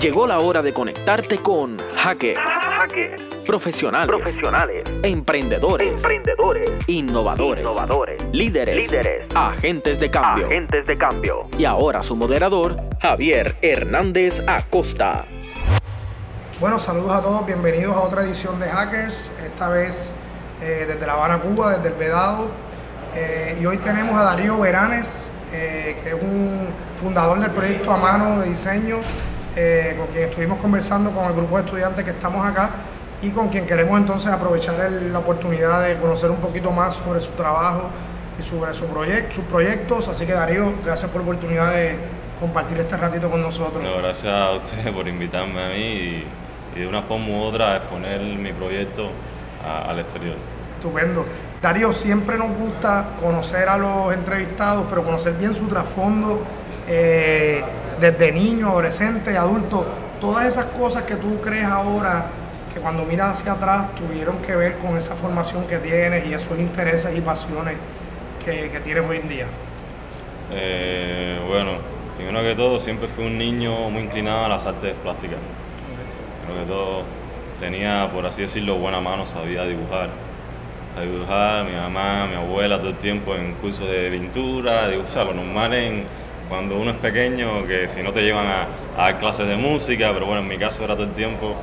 Llegó la hora de conectarte con hackers, profesionales, profesionales, emprendedores, emprendedores, innovadores, innovadores, líderes, líderes, agentes de cambio. agentes de cambio. Y ahora su moderador, Javier Hernández Acosta. Bueno, saludos a todos, bienvenidos a otra edición de Hackers, esta vez eh, desde La Habana, Cuba, desde el Vedado. Eh, y hoy tenemos a Darío Veranes, eh, que es un fundador del proyecto a mano de diseño, eh, con quien estuvimos conversando con el grupo de estudiantes que estamos acá y con quien queremos entonces aprovechar el- la oportunidad de conocer un poquito más sobre su trabajo y sobre su proyecto, sus proyectos. Así que Darío, gracias por la oportunidad de compartir este ratito con nosotros. No, gracias a ustedes por invitarme a mí y, y de una forma u otra exponer mi proyecto a- al exterior. Estupendo. Darío, siempre nos gusta conocer a los entrevistados, pero conocer bien su trasfondo eh, desde niño, adolescente, adulto. Todas esas cosas que tú crees ahora que cuando miras hacia atrás tuvieron que ver con esa formación que tienes y esos intereses y pasiones que, tienes hoy en día. Eh, bueno, primero que todo, siempre fui un niño muy inclinado a las artes plásticas. Primero que todo, tenía, por así decirlo, buena mano, sabía dibujar. Sabía dibujar, mi mamá, mi abuela, todo el tiempo en cursos de pintura, dibujar, lo normal en cuando uno es pequeño, que si no te llevan a, a clases de música, pero bueno, en mi caso era todo el tiempo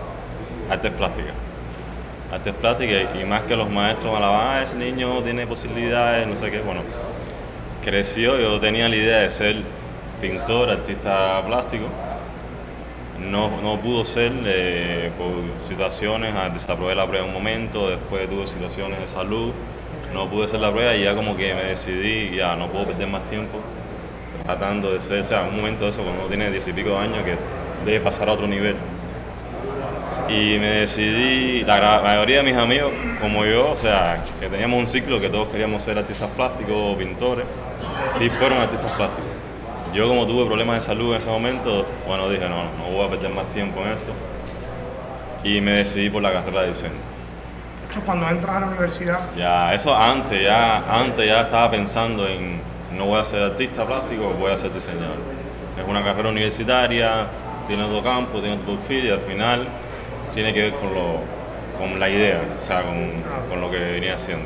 artes plásticas. Artes plásticas y más que los maestros me "Ah, ese niño tiene posibilidades, no sé qué, bueno, creció, yo tenía la idea de ser pintor, artista plástico. No, no pudo ser eh, por situaciones, ah, desaprobé la prueba un momento, después tuve situaciones de salud, no pude hacer la prueba y ya como que me decidí, ya no puedo perder más tiempo tratando de ser, o sea, un momento de eso, cuando uno tiene diez y pico de años, que debe pasar a otro nivel. Y me decidí, la mayoría de mis amigos, como yo, o sea, que teníamos un ciclo que todos queríamos ser artistas plásticos o pintores, sí fueron artistas plásticos. Yo como tuve problemas de salud en ese momento, bueno, dije, no, no voy a perder más tiempo en esto. Y me decidí por la carrera de diseño. Cuando entras a la universidad. Ya, eso antes, ya, antes ya estaba pensando en no voy a ser artista plástico, voy a ser diseñador. Es una carrera universitaria, tiene otro campo, tiene otro perfil y al final tiene que ver con, lo, con la idea, o sea, con, con lo que venía haciendo.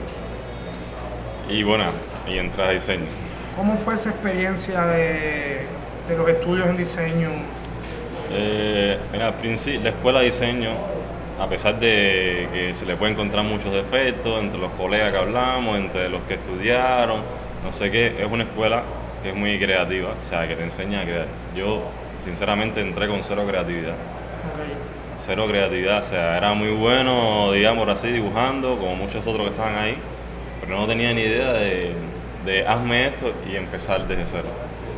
Y bueno, y entré a diseño. ¿Cómo fue esa experiencia de, de los estudios en diseño? Eh, mira, al principio, la escuela de diseño, a pesar de que se le puede encontrar muchos defectos entre los colegas que hablamos, entre los que estudiaron, no sé qué, es una escuela que es muy creativa, o sea, que te enseña a crear. Yo, sinceramente, entré con cero creatividad. Cero creatividad, o sea, era muy bueno, digamos así, dibujando, como muchos otros que estaban ahí, pero no tenía ni idea de, de hazme esto y empezar desde cero.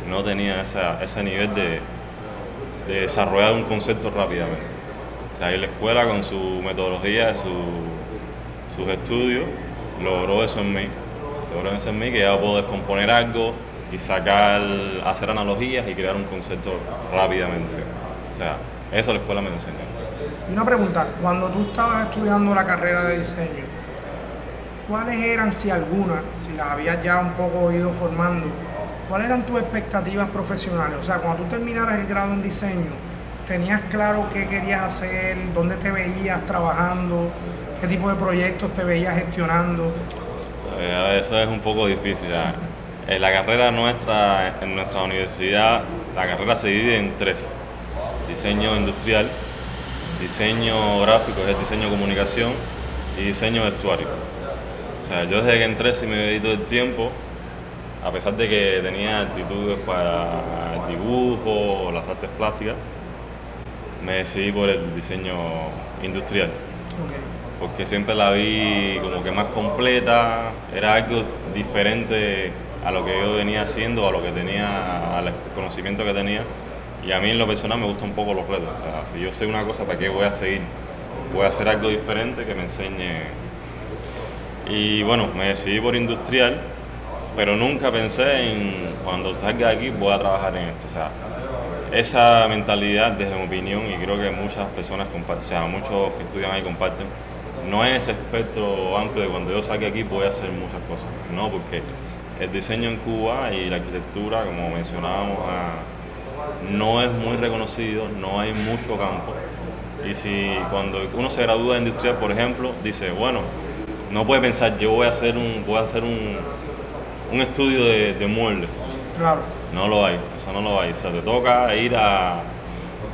No tenía esa- ese nivel de, de desarrollar un concepto rápidamente. O sea, ahí la escuela con su metodología, su- sus estudios, logró eso en mí. Logró eso en mí, que ya puedo descomponer algo y sacar, hacer analogías y crear un concepto rápidamente. O sea, eso la escuela me enseñó. Una pregunta, cuando tú estabas estudiando la carrera de diseño, ¿cuáles eran, si alguna, si las habías ya un poco ido formando, cuáles eran tus expectativas profesionales? O sea, cuando tú terminaras el grado en diseño, ¿tenías claro qué querías hacer, dónde te veías trabajando, qué tipo de proyectos te veías gestionando? Eh, eso es un poco difícil. En la carrera nuestra, en nuestra universidad, la carrera se divide en tres. Diseño industrial, diseño gráfico, es diseño de comunicación, y diseño vestuario. O sea, yo desde que entré sí me todo el tiempo, a pesar de que tenía actitudes para el dibujo o las artes plásticas, me decidí por el diseño industrial Ok. Porque siempre la vi como que más completa, era algo diferente a lo que yo venía haciendo, a lo que tenía, al conocimiento que tenía. Y a mí en lo personal me gustan un poco los retos. O sea, si yo sé una cosa, ¿para qué voy a seguir? Voy a hacer algo diferente que me enseñe. Y bueno, me decidí por industrial, pero nunca pensé en cuando salga de aquí voy a trabajar en esto. O sea, esa mentalidad, desde mi opinión, y creo que muchas personas comparten, o sea, muchos que estudian ahí comparten, no es ese espectro amplio de cuando yo salga aquí voy a hacer muchas cosas. No, porque el diseño en Cuba y la arquitectura, como mencionábamos a- no es muy reconocido, no hay mucho campo. Y si cuando uno se gradúa de industrial, por ejemplo, dice, bueno, no puede pensar, yo voy a hacer un, voy a hacer un, un estudio de, de muebles. Claro. No lo hay, eso no lo hay. O sea, te toca ir a,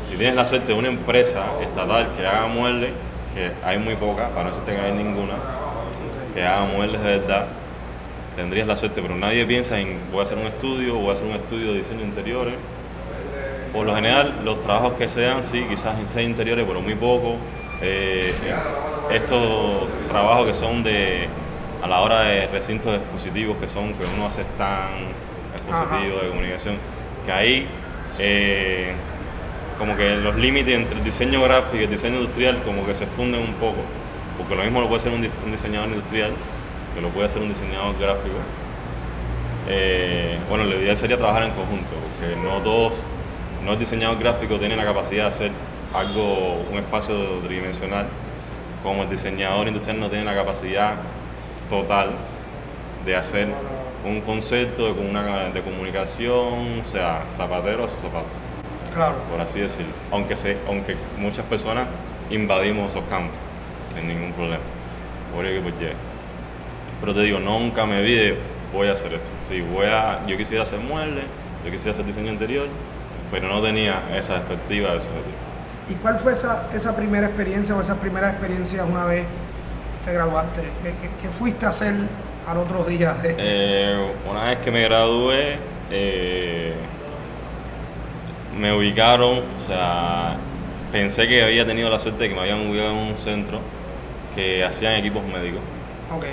si tienes la suerte de una empresa estatal que haga muebles, que hay muy pocas, para no decirte que no hay ninguna, que haga muebles de verdad, tendrías la suerte, pero nadie piensa en voy a hacer un estudio, voy a hacer un estudio de diseño de interiores. Por lo general, los trabajos que se dan, sí, quizás en diseño interiores, pero muy poco. Eh, estos trabajos que son de a la hora de recintos expositivos, que son que uno hace stand expositivo de comunicación, que ahí eh, como que los límites entre el diseño gráfico y el diseño industrial como que se funden un poco, porque lo mismo lo puede hacer un, di- un diseñador industrial que lo puede hacer un diseñador gráfico. Eh, bueno, la idea sería trabajar en conjunto, porque no todos, no el diseñador gráfico tiene la capacidad de hacer algo, un espacio tridimensional, como el diseñador industrial no tiene la capacidad total de hacer un concepto de, de comunicación, o sea, zapatero a su zapato Claro. por así decirlo. Aunque, se, aunque muchas personas invadimos esos campos sin ningún problema. Por que pues. Pero te digo, nunca me vi de voy a hacer esto. Sí, voy a, yo quisiera hacer muebles, yo quisiera hacer diseño interior, pero no tenía esa perspectiva de objetivo. ¿Y cuál fue esa, esa primera experiencia o esas primeras experiencias una vez te graduaste? ¿Qué, qué- qué fuiste a hacer al otro día? de- Eh, una vez que me gradué, eh, me ubicaron, o sea, pensé que había tenido la suerte de que me habían ubicado en un centro que hacían equipos médicos. Ok,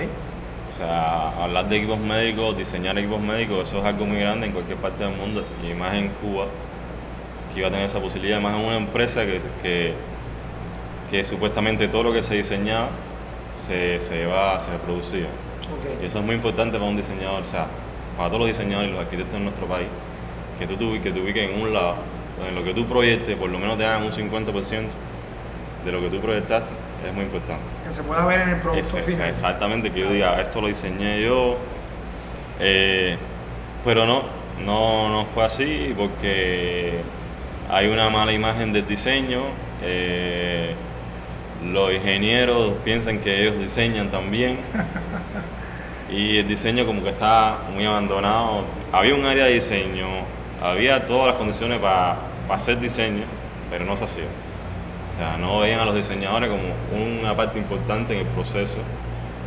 O sea, hablar de equipos médicos, diseñar equipos médicos, eso es algo muy grande en cualquier parte del mundo y más en Cuba, que iba a tener esa posibilidad, más en una empresa que, que, que supuestamente todo lo que se diseñaba se, se llevaba, se producía. Y ok. eso es muy importante para un diseñador, o sea, para todos los diseñadores y los arquitectos en nuestro país, que tú, te- que te ubiques en un lado, donde lo que tú proyectes por lo menos te hagan un 50% de lo que tú proyectaste, es muy importante. Que se pueda ver en el producto es- final. exactamente, que yo diga, esto lo diseñé yo, eh, pero no, no, no fue así porque hay una mala imagen del diseño, eh, los ingenieros piensan que ellos diseñan también y el diseño como que está muy abandonado. Había un área de diseño, había todas las condiciones para hacer diseño, pero no se hacía. O sea, no veían a los diseñadores como una parte importante en el proceso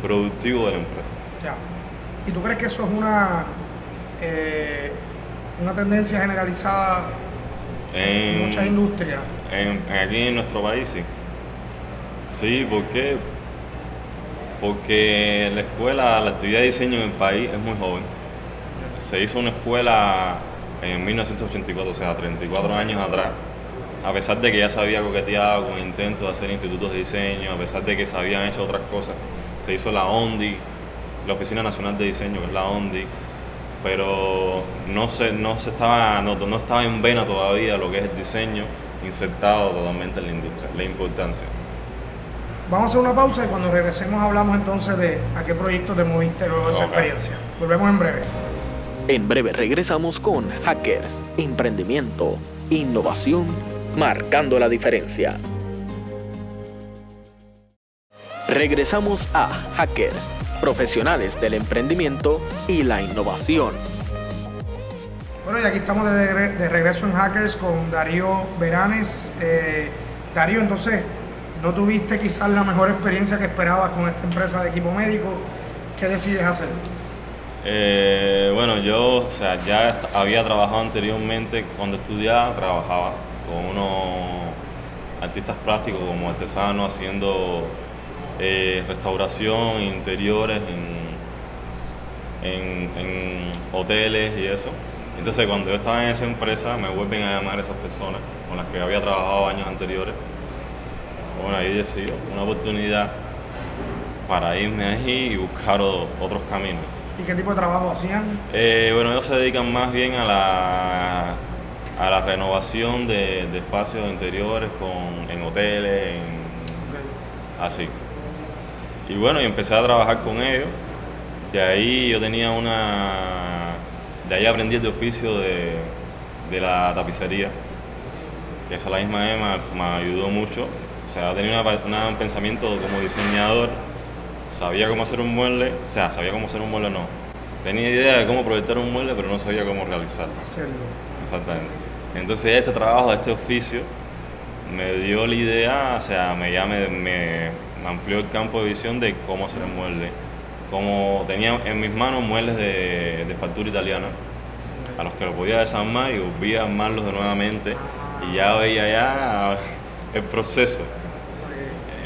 productivo de la empresa. Ya. ¿Y tú crees que eso es una, eh, una tendencia generalizada en En, muchas industrias? en- en- aquí en nuestro país sí. Sí, ¿por qué? Porque la escuela, la actividad de diseño en el país es muy joven. Se hizo una escuela en 1984, o sea, 34 años atrás. A pesar de que ya se había coqueteado con intentos de hacer institutos de diseño, a pesar de que se habían hecho otras cosas, se hizo la ONDI, la Oficina Nacional de Diseño, que es la ONDI, pero no se, no se estaba, no, no estaba en vena todavía lo que es el diseño insertado totalmente en la industria, la importancia. Vamos a hacer una pausa y cuando regresemos hablamos entonces de a qué proyecto te moviste luego de esa experiencia. Volvemos en breve. En breve regresamos con Hackers, Emprendimiento, Innovación, marcando la diferencia. Regresamos a Hackers, profesionales del emprendimiento y la innovación. Bueno, y aquí estamos de, regre- de regreso en Hackers con Darío Veranes. Eh, Darío, entonces, ¿no tuviste quizás la mejor experiencia que esperabas con esta empresa de equipo médico? ¿Qué decides hacer? Eh, bueno, yo o sea, ya había trabajado anteriormente, cuando estudiaba, trabajaba con unos artistas plásticos como artesanos haciendo eh, restauración, interiores en, en, hoteles y eso. Entonces cuando yo estaba en esa empresa me vuelven a llamar esas personas con las que había trabajado años anteriores. Bueno, ahí decido una oportunidad para irme ahí y buscar otros caminos. ¿Y qué tipo de trabajo hacían? Eh, bueno, ellos se dedican más bien a la, a la renovación de, de espacios interiores con, en hoteles, en- así. Y bueno, y empecé a trabajar con ellos. De ahí yo tenía una... De ahí aprendí el oficio de, de la tapicería, que esa la misma Emma me ayudó mucho. O sea, tenía un pensamiento como diseñador, sabía cómo hacer un mueble, o sea, sabía cómo hacer un mueble no. Tenía idea de cómo proyectar un mueble, pero no sabía cómo realizarlo. Hacerlo. Exactamente. Entonces este trabajo, este oficio, me dio la idea, o sea, me, ya me, amplió el campo de visión de cómo hacer el mueble. Como tenía en mis manos muebles de, de factura italiana, a los que lo podía desarmar y volvía a armarlos de nuevamente y ya veía ya el proceso,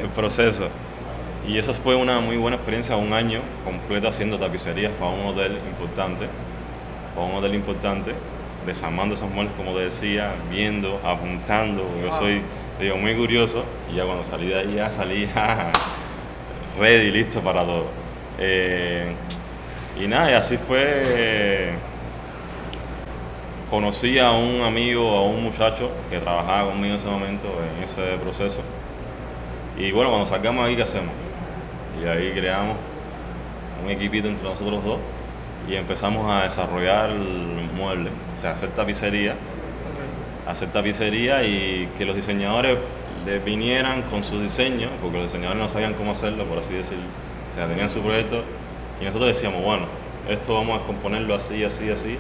el proceso. Y eso fue una muy buena experiencia, un año completo haciendo tapicerías para un hotel importante, para un hotel importante, desarmando esos muebles como te decía, viendo, apuntando, yo soy digo, muy curioso y ya cuando salí de ahí ya salí ready, listo para todo. Eh, y nada, y así fue conocí a un amigo, a un muchacho que trabajaba conmigo en ese momento, en ese proceso. Y bueno, cuando salgamos ahí, ¿qué hacemos? Y ahí creamos un equipito entre nosotros dos y empezamos a desarrollar muebles, o sea, hacer tapicería, hacer tapicería y que los diseñadores les vinieran con sus diseños, porque los diseñadores no sabían cómo hacerlo, por así decirlo. O sea, tenían su proyecto y nosotros decíamos, bueno, esto vamos a componerlo así, así, así,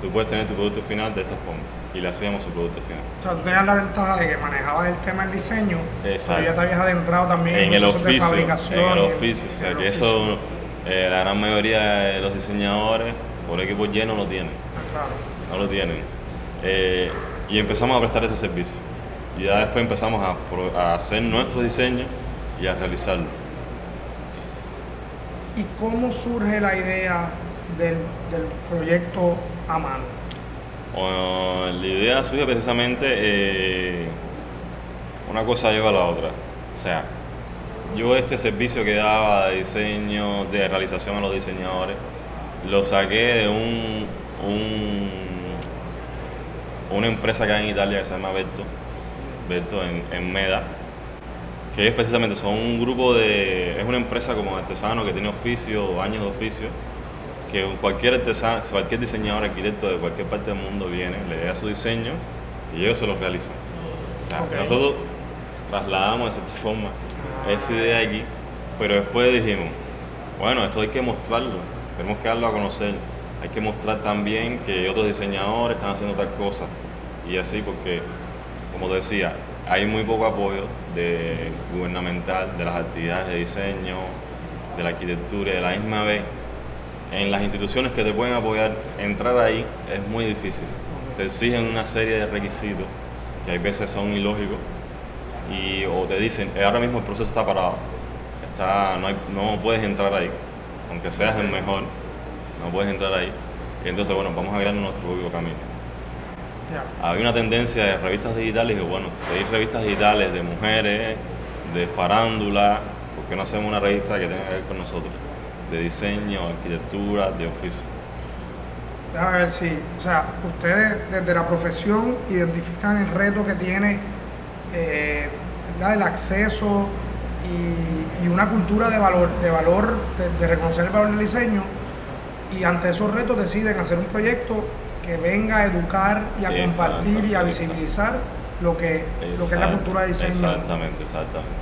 tú puedes tener tu producto final de esta forma. Y le hacíamos su producto final. O sea, tú tenías la ventaja de que manejabas el tema del diseño, pero ya te habías adentrado también en, el oficio, de fabricación. En el oficio, o sea, que eso eh, la gran mayoría de los diseñadores por equipo lleno lo tienen. Claro. No lo tienen. Eh, y empezamos a prestar ese servicio. Y ya después empezamos a, a hacer nuestro diseño y a realizarlo. ¿Y cómo surge la idea del, del proyecto a mano? la idea surge precisamente, eh, una cosa lleva a la otra. O sea, yo este servicio que daba de diseño, de realización a los diseñadores, lo saqué de un, un una empresa hay en Italia que se llama Berto, Berto en, en Meda, que es precisamente son un grupo de, es una empresa como artesano que tiene oficio, años de oficio, que cualquier artesano, cualquier diseñador, arquitecto de cualquier parte del mundo viene, le da su diseño y ellos se lo realizan. Nosotros trasladamos de cierta forma ah. esa idea aquí, pero después dijimos, bueno, esto hay que mostrarlo, tenemos que darlo a conocer, hay que mostrar también que otros diseñadores están haciendo tal cosa y así porque, como te decía, hay muy poco apoyo de gubernamental de las actividades de diseño, de la arquitectura y de la misma vez en las instituciones que te pueden apoyar, entrar ahí es muy difícil. Te exigen una serie de requisitos que hay veces son ilógicos y o te dicen, eh, ahora mismo el proceso está parado, está, no, no puedes entrar ahí, aunque seas el mejor, no puedes entrar ahí. Y entonces, bueno, vamos a crear nuestro propio camino. Había una tendencia de revistas digitales que, bueno, seguir revistas digitales de mujeres, de farándula, ¿por qué no hacemos una revista que tenga que ver con nosotros? De diseño, arquitectura, de oficio. Déjame ver si, o sea, ustedes desde la profesión identifican el reto que tiene eh, el acceso y, una cultura de valor, de valor, de, reconocer el valor del diseño, y ante esos retos deciden hacer un proyecto que venga a educar y a compartir y a visibilizar lo que, lo que es la cultura de diseño. Exactamente, exactamente.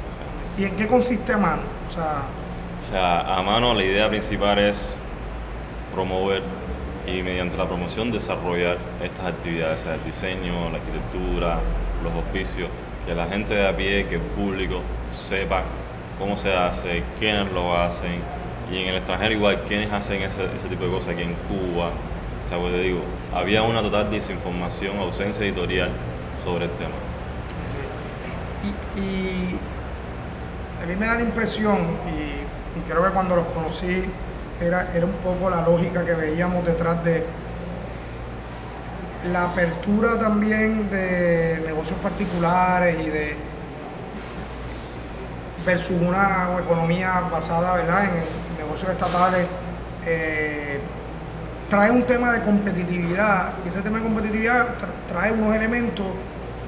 ¿Y en qué consiste a mano? O sea, o sea, a mano la idea principal es promover y mediante la promoción desarrollar estas actividades, sea, el diseño, la arquitectura, los oficios, que la gente de a pie, que el público sepa cómo se hace, quiénes lo hacen y en el extranjero igual quiénes hacen ese, tipo de cosas aquí en Cuba. O sea, pues te digo, había una total desinformación, ausencia editorial sobre el tema. Y, y a mí me da la impresión, y y creo que cuando los conocí era, era un poco la lógica que veíamos detrás de la apertura también de negocios particulares y de versus una economía basada ¿verdad? en negocios estatales eh, trae un tema de competitividad y ese tema de competitividad trae unos elementos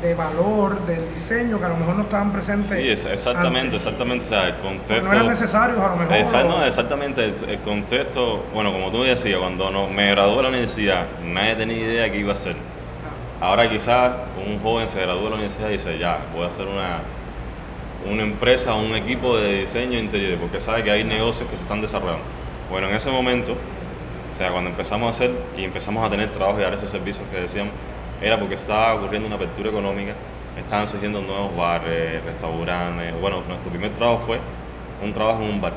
de valor del diseño que a lo mejor no estaban presentes. Sí, exactamente, exactamente. O sea, el contexto. no eran necesarios a lo mejor. no, exactamente. El, contexto, bueno, como tú decías, cuando no, me gradué de la universidad, nadie tenía idea qué iba a hacer. Ahora quizás un joven se gradúa de la universidad y dice, ya, voy a hacer una, una empresa o un equipo de diseño interior, porque sabe que hay negocios que se están desarrollando. Bueno, en ese momento, o sea, cuando empezamos a hacer y empezamos a tener trabajo y dar esos servicios que decíamos, era porque estaba ocurriendo una apertura económica, estaban surgiendo nuevos bares, restaurantes. Bueno, nuestro primer trabajo fue un trabajo en un bar.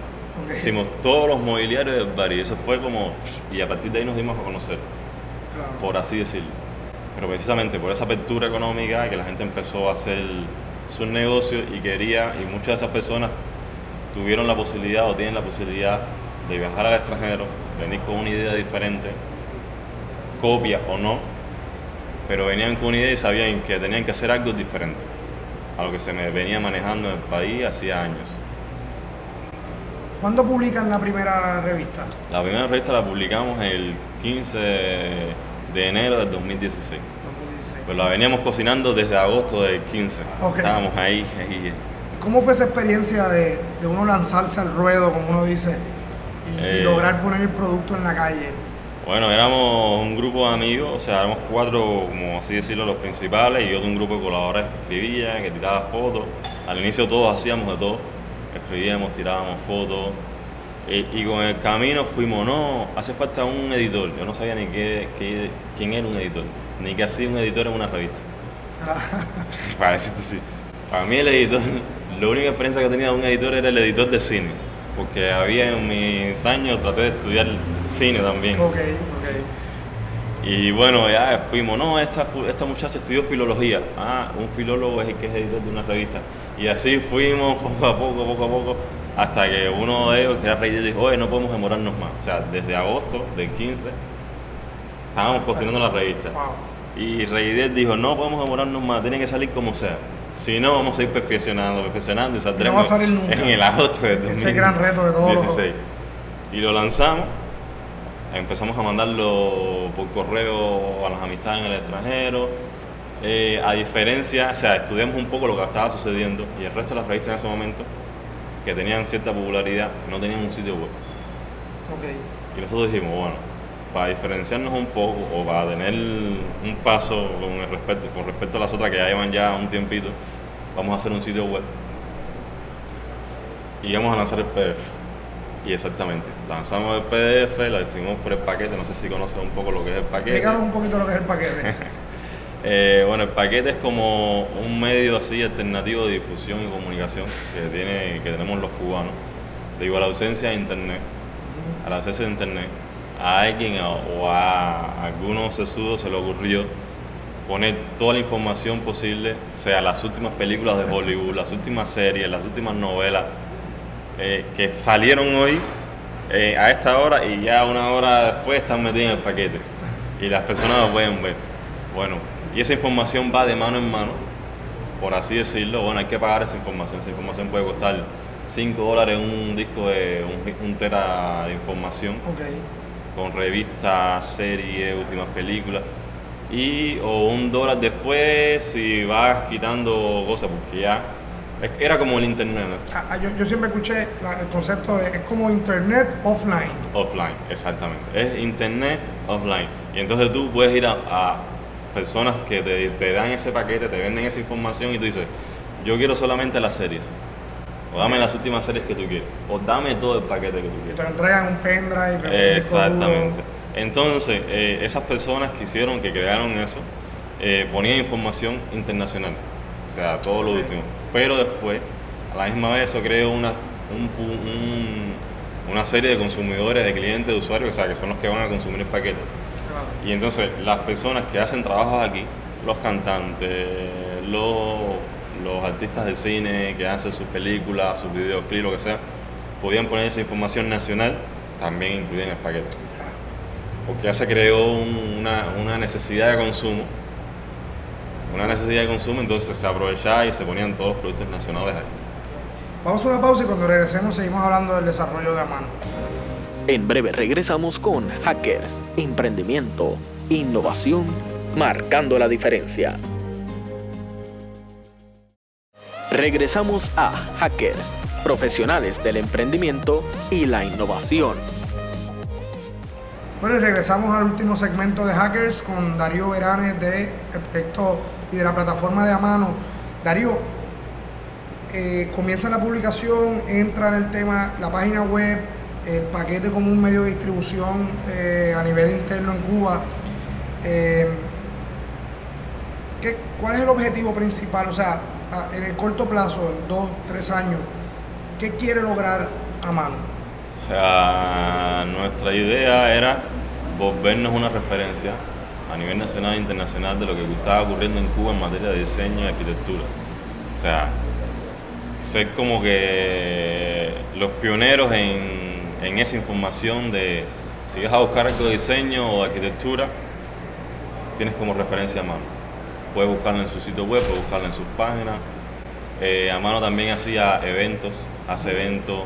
Hicimos todos los mobiliarios del bar y eso fue como... Y a partir de ahí nos dimos a conocer, por así decirlo. Pero precisamente por esa apertura económica que la gente empezó a hacer sus negocios y quería, y muchas de esas personas tuvieron la posibilidad o tienen la posibilidad de viajar al extranjero, venir con una idea diferente, copia o no, pero venían con una idea y sabían que tenían que hacer algo diferente a lo que se me venía manejando en el país hacía años. ¿Cuándo publican la primera revista? La primera revista la publicamos el 15 de enero del 2016. 2016. Pero la veníamos cocinando desde agosto del 15. Estábamos ahí, ahí. ¿Cómo fue esa experiencia de, de, uno lanzarse al ruedo, como uno dice, y, eh, lograr poner el producto en la calle? Bueno, éramos un grupo de amigos, o sea, éramos cuatro, como así decirlo, los principales, y yo de un grupo de colaboradores que escribían, que tiraban fotos. Al inicio todos hacíamos de todo escribíamos, tirábamos fotos. Y, con el camino fuimos, no, hace falta un editor. Yo no sabía ni qué, quién era un editor, ni qué hacía un editor en una revista. Para decirte sí. Para mí el editor, la única experiencia que tenía de un editor era el editor de cine. Porque había en mis años, traté de estudiar cine también. Ok, ok. Y bueno, ya fuimos, no, esta, esta muchacha estudió filología. Ah, un filólogo es el que es editor de una revista. Y así fuimos poco a poco, poco a poco, hasta que uno de ellos, que era Rey dijo, oye, no podemos demorarnos más. O sea, desde agosto del 15 estábamos cocinando la revista. Y Rey dijo, no podemos demorarnos más, tiene que salir como sea. Si no, vamos a ir perfeccionando, perfeccionando y saldremos no en el agosto de 2016. Ese gran reto de todos Y lo lanzamos, empezamos a mandarlo por correo a las amistades en el extranjero eh, a diferencia, o sea, estudiamos un poco lo que estaba sucediendo y el resto de las revistas en ese momento, que tenían cierta popularidad, no tenían un sitio web. Y nosotros dijimos, bueno, para diferenciarnos un poco o para tener un paso con, el respecto, con respecto a las otras que ya llevan ya un tiempito, vamos a hacer un sitio web y vamos a lanzar el PDF. Y exactamente, lanzamos el PDF, lo distribuimos por el paquete, no sé si conoces un poco lo que es el paquete. Explícanos un poquito lo que es el paquete. Eh, bueno, el paquete es como un medio así alternativo de difusión y comunicación que, tiene, que tenemos los cubanos. Digo, a la ausencia de internet, a la ausencia de internet, a alguien o a algunos sesudos se le ocurrió poner toda la información posible, sea las últimas películas de Hollywood, las últimas series, las últimas novelas eh, que salieron hoy eh, a esta hora y ya una hora después están metidas en el paquete y las personas lo pueden ver. Bueno, y esa información va de mano en mano, por así decirlo. Bueno, hay que pagar esa información. Esa información puede costar 5 dólares un disco de un, tera de información. Con revistas, series, últimas películas. Y o un dólar después si vas quitando cosas, porque ya era como el internet. Ah, ah, yo, siempre escuché el concepto de es como internet offline. Offline, exactamente. Es internet offline. Y entonces tú puedes ir a personas que te, dan ese paquete, te venden esa información y tú dices, yo quiero solamente las series. O dame las últimas series que tú quieres. O dame todo el paquete que tú quieres. Y te lo entregan un pendrive. Exactamente. Entonces, eh, esas personas que hicieron, que crearon eso, eh, ponían información internacional. O sea, todo lo último. Pero después, a la misma vez, eso creó una, una serie de consumidores, de clientes, de usuarios, o sea, que son los que van a consumir el paquete y entonces las personas que hacen trabajos aquí, los cantantes, los, artistas de cine que hacen sus películas, sus videoclips, lo que sea, podían poner esa información nacional también incluida en el paquete. Porque ya se creó una, necesidad de consumo, una necesidad de consumo, entonces se aprovechaba y se ponían todos los productos nacionales ahí. Vamos a una pausa y cuando regresemos seguimos hablando del desarrollo de mano. En breve regresamos con Hackers, Emprendimiento, Innovación, marcando la diferencia. Regresamos a Hackers, profesionales del emprendimiento y la innovación. Bueno, y regresamos al último segmento de Hackers con Darío Veranes del proyecto y de la plataforma de Amano. Darío, eh, comienza la publicación, entra en el tema, la página web, el paquete como un medio de distribución eh, a nivel interno en Cuba. Eh, ¿qué, ¿Cuál es el objetivo principal? O sea, en el corto plazo, dos, tres años, ¿qué quiere lograr Amano? O sea, nuestra idea era volvernos una referencia a nivel nacional e internacional de lo que estaba ocurriendo en Cuba en materia de diseño y arquitectura. O sea, ser como que los pioneros en, en esa información de si vas a buscar algo de diseño o de arquitectura, tienes como referencia a mano. Puedes buscarlo en su sitio web, puedes buscarlo en sus páginas. Eh, a mano también hacía eventos hace eventos,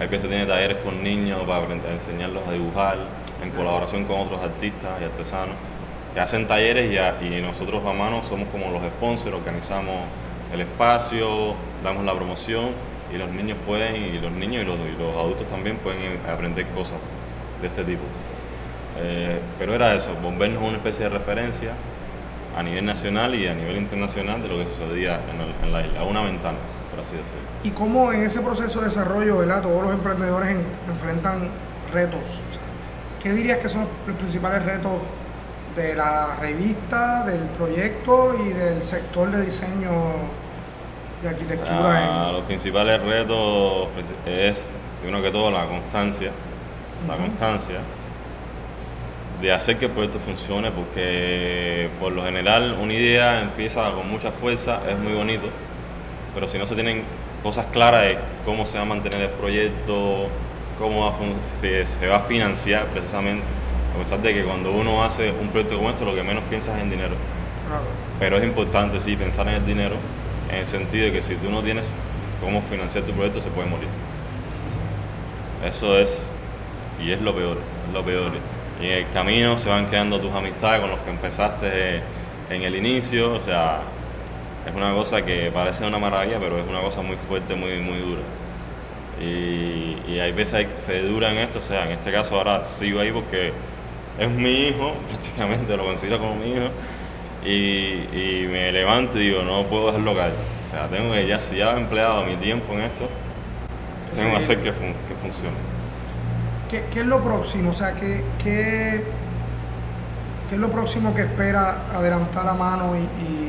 hay veces tiene talleres con niños para enseñarlos a dibujar, en colaboración con otros artistas y artesanos que hacen talleres y, nosotros a mano somos como los sponsors, organizamos el espacio, damos la promoción y los niños pueden, y los niños y los, adultos también pueden aprender cosas de este tipo. Eh, pero era eso, volvernos una especie de referencia a nivel nacional y a nivel internacional de lo que sucedía en, en la isla, una ventana. Y cómo en ese proceso de desarrollo, ¿verdad? Todos los emprendedores enfrentan retos. ¿Qué dirías que son los principales retos de la revista, del proyecto y del sector de diseño de arquitectura? Ah, los principales retos pues, es, primero que todo, la constancia. La constancia de hacer que el proyecto funcione, porque por lo general una idea empieza con mucha fuerza, es muy bonito, pero si no se tienen cosas claras de cómo se va a mantener el proyecto, cómo se va a financiar precisamente, a pesar de que cuando uno hace un proyecto como esto lo que menos piensas es en dinero. Pero es importante sí pensar en el dinero en el sentido de que si tú no tienes cómo financiar tu proyecto se puede morir. Eso es, y es lo peor, es lo peor. Y en el camino se van quedando tus amistades con los que empezaste en el inicio, o sea, es una cosa que parece una maravilla, pero es una cosa muy fuerte, muy, muy dura. Y, y hay veces que se dura en esto, o sea, en este caso ahora sigo ahí porque es mi hijo, prácticamente lo considero como mi hijo, y, y me levanto y digo, no puedo dejarlo caer. O sea, tengo que ya, si ya he empleado mi tiempo en esto, tengo que hacer que, que funcione. ¿Qué, ¿Qué, es lo próximo? O sea, ¿qué, qué, qué es lo próximo que espera adelantar a mano y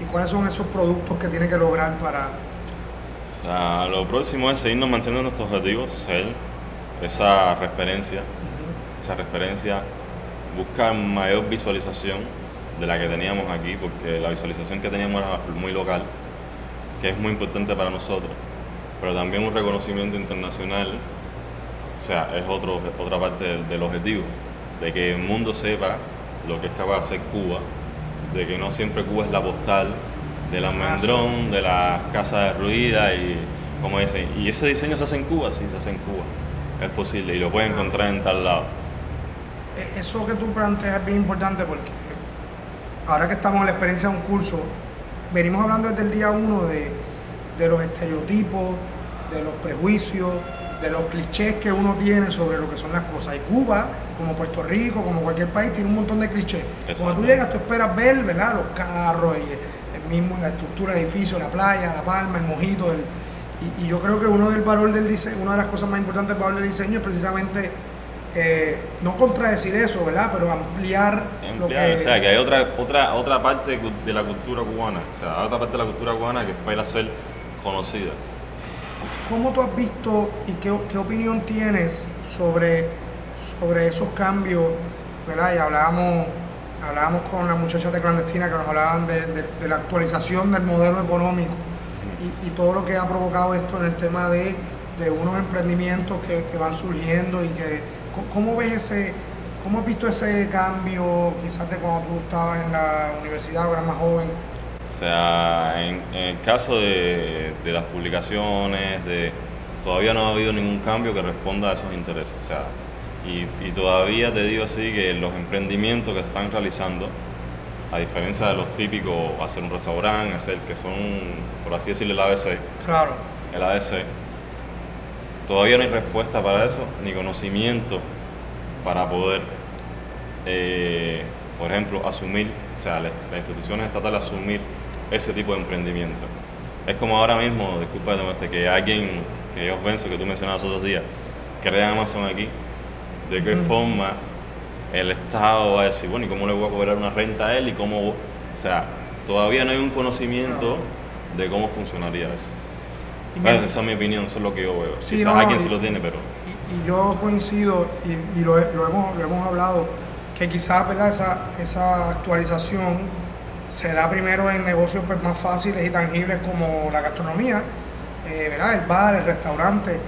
¿Y cuáles son esos productos que tiene que lograr para...? O sea, lo próximo es seguirnos manteniendo nuestros objetivos, ser esa referencia, esa referencia, buscar mayor visualización de la que teníamos aquí, porque la visualización que teníamos era muy local, que es muy importante para nosotros, pero también un reconocimiento internacional, o sea, es otro, otra parte del, del objetivo, de que el mundo sepa lo que es capaz de hacer Cuba de que no siempre Cuba es la postal del almendrón, de la casa derruida y como dicen, y ese diseño se hace en Cuba, sí, se hace en Cuba, es posible y lo puede encontrar en tal lado. E, eso que tú planteas es bien importante porque ahora que estamos en la experiencia de un curso, venimos hablando desde el día uno de, de los estereotipos, de los prejuicios, de los clichés que uno tiene sobre lo que son las cosas. Y Cuba, como Puerto Rico, como cualquier país, tiene un montón de clichés. Cuando tú llegas, tú esperas ver, ¿verdad? Los carros y el mismo, la estructura del edificio, la playa, la palma, el mojito. y, yo creo que uno del valor del diseño, una de las cosas más importantes del valor del diseño es precisamente eh, no contradecir eso, ¿verdad? Pero ampliar, lo que... O sea, que hay otra, otra, otra parte de la cultura cubana, o sea, otra parte de la cultura cubana que espera ser conocida. ¿Cómo tú has visto y qué, opinión tienes sobre, sobre esos cambios? ¿verdad? Y hablábamos, hablábamos con las muchachas de clandestina que nos hablaban de, la actualización del modelo económico y, todo lo que ha provocado esto en el tema de, unos emprendimientos que, van surgiendo y que, ¿cómo ves ese, cómo has visto ese cambio quizás de cuando tú estabas en la universidad o eras más joven? O sea, en, el caso de, las publicaciones, de, todavía no ha habido ningún cambio que responda a esos intereses. O sea, y, todavía te digo así que los emprendimientos que se están realizando, a diferencia de los típicos, hacer un restaurante, hacer que son, por así decirlo, el ABC. Claro. El ABC. Todavía no hay respuesta para eso, ni conocimiento para poder, eh, por ejemplo, asumir, o sea, las, instituciones estatales asumir ese tipo de emprendimiento. Es como ahora mismo, disculpa que alguien, que yo pienso que tú mencionabas los otros días, crea Amazon aquí, de qué forma el Estado va a decir, bueno, ¿y cómo le voy a cobrar una renta a él? Y cómo, o sea, todavía no hay un conocimiento de cómo funcionaría eso. esa es mi opinión, eso es lo que yo veo. Sí, Quizás alguien sí lo tiene, pero... Y, yo coincido, y, lo, hemos, lo hemos hablado, que quizás Esa, esa actualización se da primero en negocios pues, más fáciles y tangibles como la gastronomía, eh, ¿verdad? el bar, el restaurante,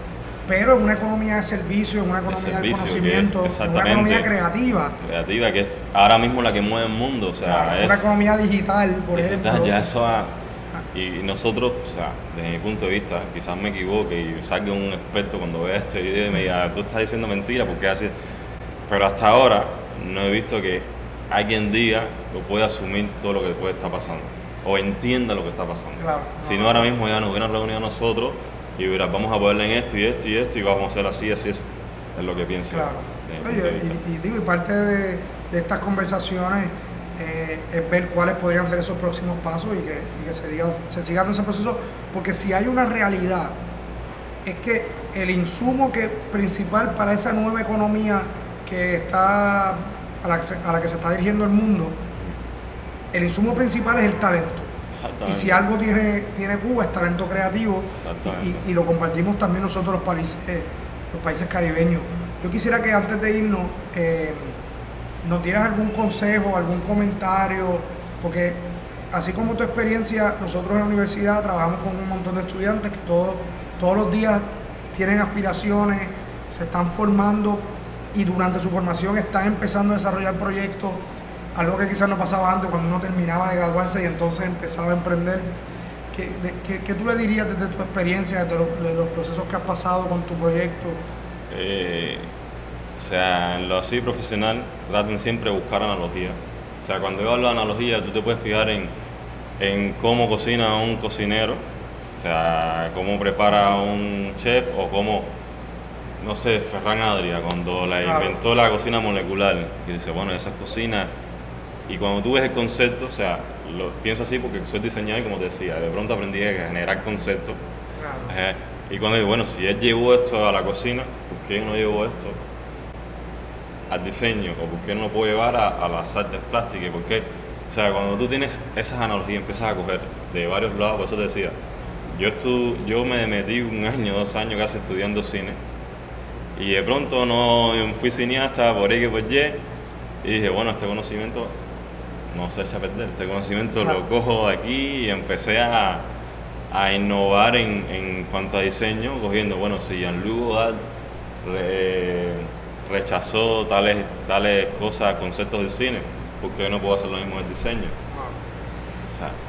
pero en una economía de servicio, en una economía de, conocimiento, en una economía creativa. Creativa, que es ahora mismo la que mueve el mundo. O sea, una economía digital, por ejemplo. Ya eso y nosotros, o sea, desde mi punto de vista, quizás me equivoque y salga un experto cuando vea este video y me diga, tú estás diciendo mentira porque así. Pero hasta ahora no he visto que alguien diga o pueda asumir todo lo que puede estar pasando o entienda lo que está pasando. Claro, si no, ahora mismo ya nos hubieran reunido nosotros y hubiera, vamos a ponerle en esto y esto y esto y vamos a hacer así, así es, es lo que pienso. Claro. y, digo, y parte de, de estas conversaciones eh, es ver cuáles podrían ser esos próximos pasos y que, se, diga, se siga ese proceso, porque si hay una realidad, es que el insumo que, principal para esa nueva economía que está a la, que se está dirigiendo el mundo, el insumo principal es el talento. Y si algo tiene, tiene Cuba es talento creativo y, lo compartimos también nosotros los países, los países caribeños. Yo quisiera que antes de irnos, eh, nos dieras algún consejo, algún comentario, porque así como tu experiencia, nosotros en la universidad trabajamos con un montón de estudiantes que todos, todos los días tienen aspiraciones, se están formando y durante su formación están empezando a desarrollar proyectos, algo que quizás no pasaba antes cuando uno terminaba de graduarse y entonces empezaba a emprender. ¿Qué, tú le dirías desde tu experiencia, desde los, los procesos que has pasado con tu proyecto? Eh, o sea, en lo así profesional, traten siempre de buscar analogía. O sea, cuando yo hablo de analogía, tú te puedes fijar en, en cómo cocina un cocinero, o sea, cómo prepara un chef o cómo, no sé, Ferran Adria, cuando la inventó la cocina molecular, y dice, bueno, esas cocinas, y cuando tú ves el concepto, o sea, lo pienso así porque soy diseñador y como te decía, de pronto aprendí a generar conceptos. y cuando digo, bueno, si él llevó esto a la cocina, ¿por qué no llevó esto al diseño o por qué no lo puedo llevar a, las artes plásticas, porque, o sea, cuando tú tienes esas analogías empiezas a coger de varios lados, por eso te decía, yo, estu yo me metí un año, dos años casi estudiando cine y de pronto no fui cineasta por X por Y y dije, bueno, este conocimiento no se echa a perder, este conocimiento lo cojo de aquí y empecé a, a innovar en, en, cuanto a diseño, cogiendo, bueno, si Jean-Luc Godard rechazó tales, tales cosas, conceptos del cine, porque yo no puedo hacer lo mismo en el diseño.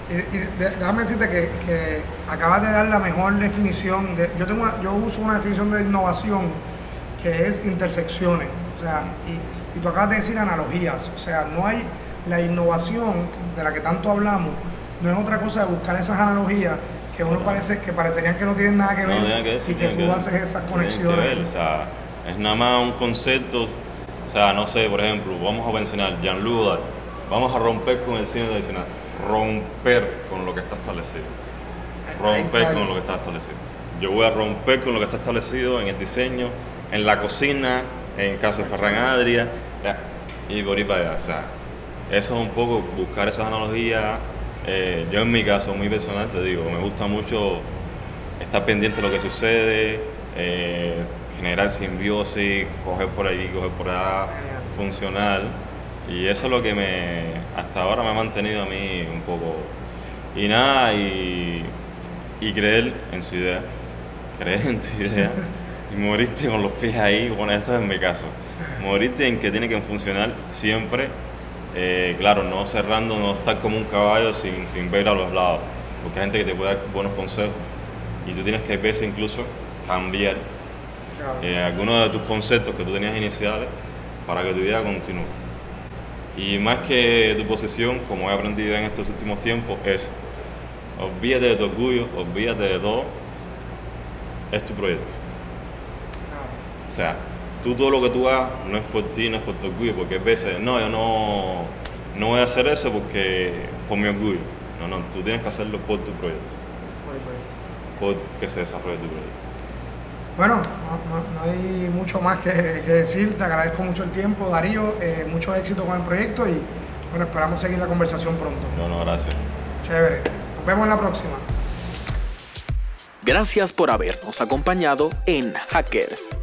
y, déjame decirte que, acabas de dar la mejor definición. De, yo, tengo yo uso una definición de innovación que es intersecciones. O sea, y, y tú acabas de decir analogías. O sea, no hay la innovación de la que tanto hablamos, no es otra cosa de buscar esas analogías que uno parece que parecerían que no tienen nada que ver y que, tú haces esas conexiones. Es nada más un concepto, o sea, no sé, por ejemplo, vamos a mencionar Jean-Luc vamos a romper con el cine tradicional, romper con lo que está establecido, romper con lo que está establecido. Yo voy a romper con lo que está establecido en el diseño, en la cocina, en caso de Ferran Adria, y por ahí para allá. O sea, eso es un poco buscar esas analogías. Eh, yo en mi caso, muy personal, te digo, me gusta mucho estar pendiente de lo que sucede, eh, generar simbiosis, coger por ahí, coger por allá, funcional. Y eso es lo que me, hasta ahora me ha mantenido a mí un poco. Y nada, y, y creer en su idea, creer en tu idea y morirte con los pies ahí, bueno, eso es mi caso. Morirte en que tiene que funcionar siempre, eh, claro, no cerrando, no estar como un caballo sin, sin ver a los lados, porque hay gente que te puede dar buenos consejos y tú tienes que a veces incluso cambiar eh, algunos de tus conceptos que tú tenías iniciales para que tu vida continúe. Y más que tu posición, como he aprendido en estos últimos tiempos, es olvídate de tu orgullo, olvídate de todo, es tu proyecto. O sea, tú todo lo que tú hagas no es por ti, no es por tu orgullo, porque a veces, no, yo no, no voy a hacer eso porque por mi orgullo. No, no, tú tienes que hacerlo por tu proyecto, por que se desarrolle tu proyecto. Bueno, no, hay mucho más que, decir. Te agradezco mucho el tiempo, Darío. Eh, mucho éxito con el proyecto y bueno, esperamos seguir la conversación pronto. No, no, gracias. Chévere. Nos vemos en la próxima. Gracias por habernos acompañado en Hackers.